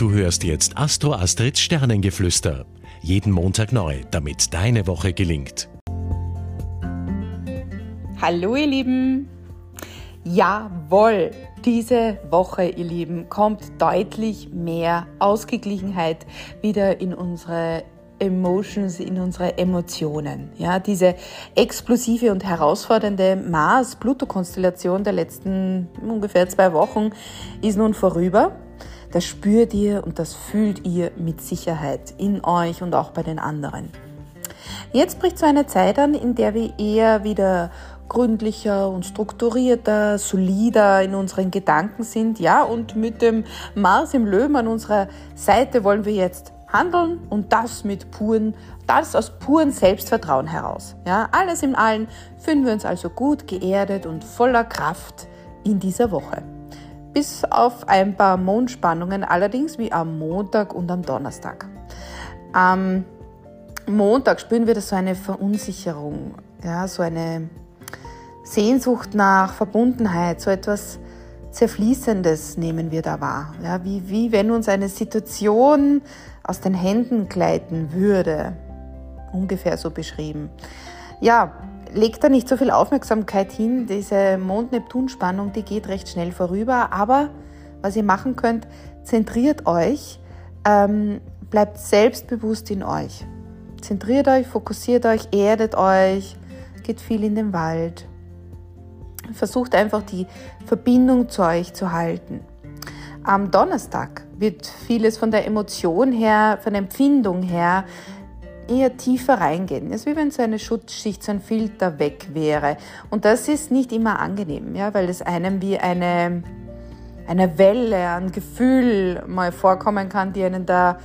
Du hörst jetzt Astro Astrids Sternengeflüster. Jeden Montag neu, damit deine Woche gelingt. Hallo ihr Lieben. Jawohl, diese Woche, ihr Lieben, kommt deutlich mehr Ausgeglichenheit wieder in unsere Emotions, in unsere Emotionen. Ja, diese explosive und herausfordernde Mars-Pluto-Konstellation der letzten ungefähr zwei Wochen ist nun vorüber. Das spürt ihr und das fühlt ihr mit Sicherheit in euch und auch bei den anderen. Jetzt bricht so eine Zeit an, in der wir eher wieder gründlicher und strukturierter, solider in unseren Gedanken sind. Ja, und mit dem Mars im Löwen an unserer Seite wollen wir jetzt handeln und das mit puren, das aus purem Selbstvertrauen heraus. Ja, alles im Allen fühlen wir uns also gut geerdet und voller Kraft in dieser Woche. Bis auf ein paar Mondspannungen allerdings wie am Montag und am Donnerstag. Am Montag spüren wir da so eine Verunsicherung, ja, so eine Sehnsucht nach Verbundenheit, so etwas Zerfließendes nehmen wir da wahr. Ja, wie, wie wenn uns eine Situation aus den Händen gleiten würde. Ungefähr so beschrieben. Ja, legt da nicht so viel Aufmerksamkeit hin. Diese Mond-Neptun-Spannung, die geht recht schnell vorüber. Aber was ihr machen könnt, zentriert euch, ähm, bleibt selbstbewusst in euch. Zentriert euch, fokussiert euch, erdet euch, geht viel in den Wald. Versucht einfach die Verbindung zu euch zu halten. Am Donnerstag wird vieles von der Emotion her, von der Empfindung her eher tiefer reingehen. Es ist wie wenn so eine Schutzschicht, so ein Filter weg wäre. Und das ist nicht immer angenehm, ja, weil es einem wie eine, eine Welle an Gefühl mal vorkommen kann, die einen da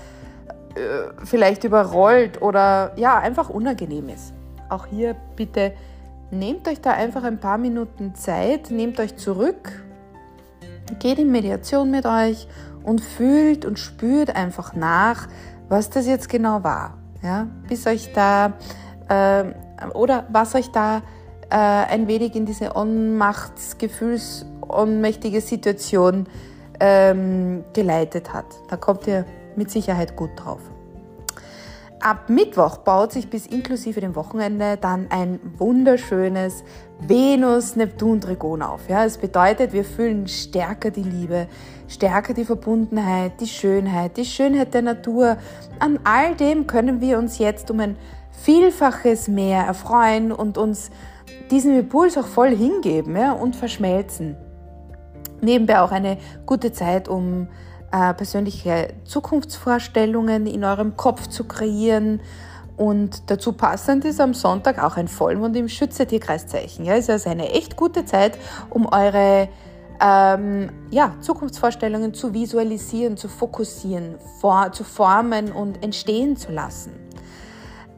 äh, vielleicht überrollt oder ja, einfach unangenehm ist. Auch hier bitte nehmt euch da einfach ein paar Minuten Zeit, nehmt euch zurück, geht in Mediation mit euch und fühlt und spürt einfach nach, was das jetzt genau war. Ja? Bis euch da äh, oder was euch da äh, ein wenig in diese Ohnmachtsgefühls, ohnmächtige Situation ähm, geleitet hat. Da kommt ihr mit Sicherheit gut drauf. Ab Mittwoch baut sich bis inklusive dem Wochenende dann ein wunderschönes Venus-Neptun-Trigon auf. Ja, es bedeutet, wir fühlen stärker die Liebe, stärker die Verbundenheit, die Schönheit, die Schönheit der Natur. An all dem können wir uns jetzt um ein Vielfaches mehr erfreuen und uns diesem Impuls auch voll hingeben ja, und verschmelzen. Nebenbei auch eine gute Zeit, um äh, persönliche Zukunftsvorstellungen in eurem Kopf zu kreieren. Und dazu passend ist am Sonntag auch ein Vollmond im Schütze-Tierkreiszeichen. Ja, ist also eine echt gute Zeit, um eure ähm, ja, Zukunftsvorstellungen zu visualisieren, zu fokussieren, vor, zu formen und entstehen zu lassen.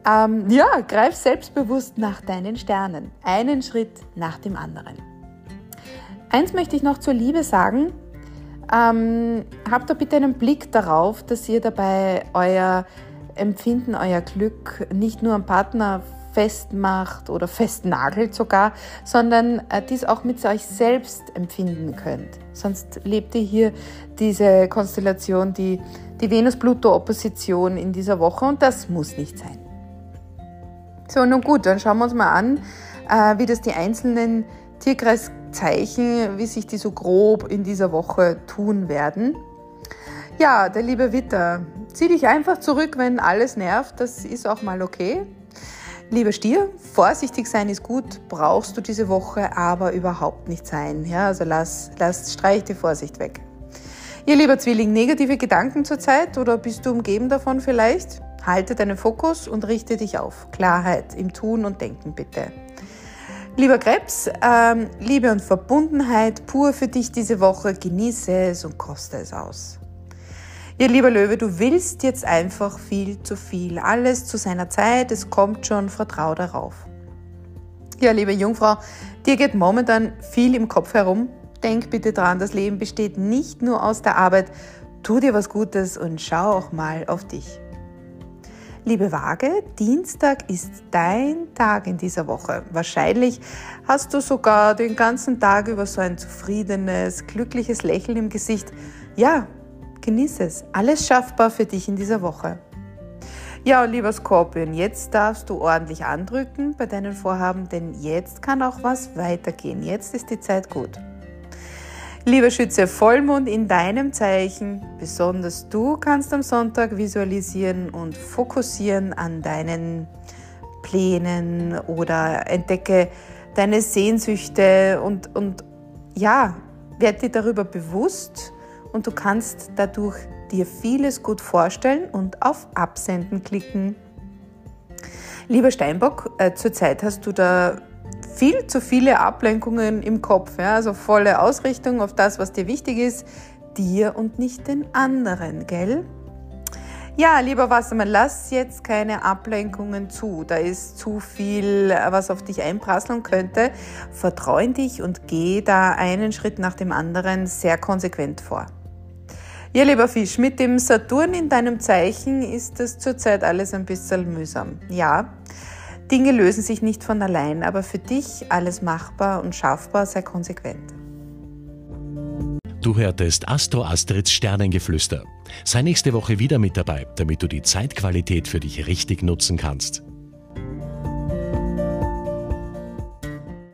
Ähm, ja, greif selbstbewusst nach deinen Sternen, einen Schritt nach dem anderen. Eins möchte ich noch zur Liebe sagen. Ähm, habt da bitte einen Blick darauf, dass ihr dabei euer Empfinden, euer Glück nicht nur am Partner festmacht oder festnagelt sogar, sondern äh, dies auch mit euch selbst empfinden könnt. Sonst lebt ihr hier diese Konstellation, die, die Venus-Pluto-Opposition in dieser Woche und das muss nicht sein. So, nun gut, dann schauen wir uns mal an, äh, wie das die einzelnen Tierkreiszeichen, wie sich die so grob in dieser Woche tun werden. Ja, der liebe Witter, zieh dich einfach zurück, wenn alles nervt, das ist auch mal okay. Lieber Stier, vorsichtig sein ist gut, brauchst du diese Woche aber überhaupt nicht sein. Ja, also lass, lass, streich die Vorsicht weg. Ihr lieber Zwilling, negative Gedanken zurzeit oder bist du umgeben davon vielleicht? Halte deinen Fokus und richte dich auf. Klarheit im Tun und Denken bitte. Lieber Krebs, ähm, Liebe und Verbundenheit pur für dich diese Woche. Genieße es und koste es aus. Ihr lieber Löwe, du willst jetzt einfach viel zu viel. Alles zu seiner Zeit, es kommt schon, vertrau darauf. Ja, liebe Jungfrau, dir geht momentan viel im Kopf herum. Denk bitte dran, das Leben besteht nicht nur aus der Arbeit. Tu dir was Gutes und schau auch mal auf dich. Liebe Waage, Dienstag ist dein Tag in dieser Woche. Wahrscheinlich hast du sogar den ganzen Tag über so ein zufriedenes, glückliches Lächeln im Gesicht. Ja, genieße es. Alles schaffbar für dich in dieser Woche. Ja, lieber Skorpion, jetzt darfst du ordentlich andrücken bei deinen Vorhaben, denn jetzt kann auch was weitergehen. Jetzt ist die Zeit gut. Lieber Schütze, Vollmond in deinem Zeichen, besonders du kannst am Sonntag visualisieren und fokussieren an deinen Plänen oder entdecke deine Sehnsüchte und, und ja, werde dir darüber bewusst und du kannst dadurch dir vieles gut vorstellen und auf Absenden klicken. Lieber Steinbock, äh, zurzeit hast du da viel zu viele Ablenkungen im Kopf, ja? also volle Ausrichtung auf das, was dir wichtig ist, dir und nicht den anderen, gell? Ja, lieber Wassermann, lass jetzt keine Ablenkungen zu. Da ist zu viel, was auf dich einprasseln könnte. Vertrau in dich und geh da einen Schritt nach dem anderen sehr konsequent vor. Ja, lieber Fisch, mit dem Saturn in deinem Zeichen ist es zurzeit alles ein bisschen mühsam. Ja, Dinge lösen sich nicht von allein, aber für dich alles machbar und schaffbar, sei konsequent. Du hörtest Astro Astrids Sternengeflüster. Sei nächste Woche wieder mit dabei, damit du die Zeitqualität für dich richtig nutzen kannst.